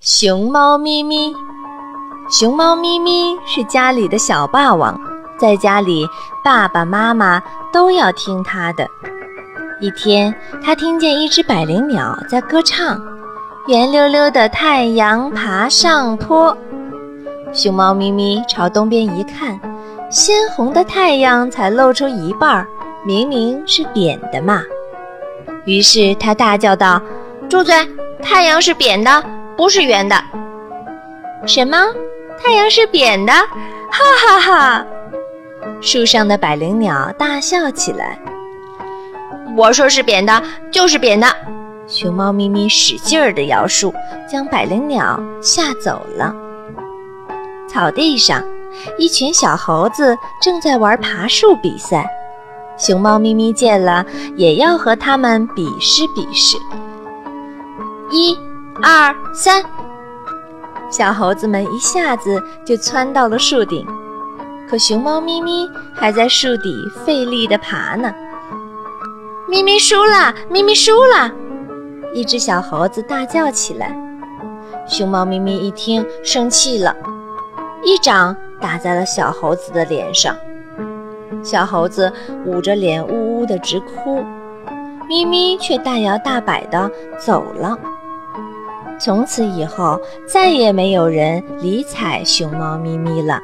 熊猫咪咪，熊猫咪咪是家里的小霸王，在家里爸爸妈妈都要听它的。一天，它听见一只百灵鸟在歌唱：“圆溜溜的太阳爬上坡。”熊猫咪咪朝东边一看，鲜红的太阳才露出一半儿，明明是扁的嘛。于是它大叫道：“住嘴！太阳是扁的。”不是圆的，什么？太阳是扁的？哈哈哈！树上的百灵鸟大笑起来。我说是扁的，就是扁的。熊猫咪咪使劲儿地摇树，将百灵鸟吓走了。草地上，一群小猴子正在玩爬树比赛。熊猫咪咪见了，也要和他们比试比试。一。二三，小猴子们一下子就窜到了树顶，可熊猫咪咪还在树底费力地爬呢。咪咪输了，咪咪输了！一只小猴子大叫起来。熊猫咪咪一听，生气了，一掌打在了小猴子的脸上。小猴子捂着脸，呜呜地直哭。咪咪却大摇大摆地走了。从此以后，再也没有人理睬熊猫咪咪了。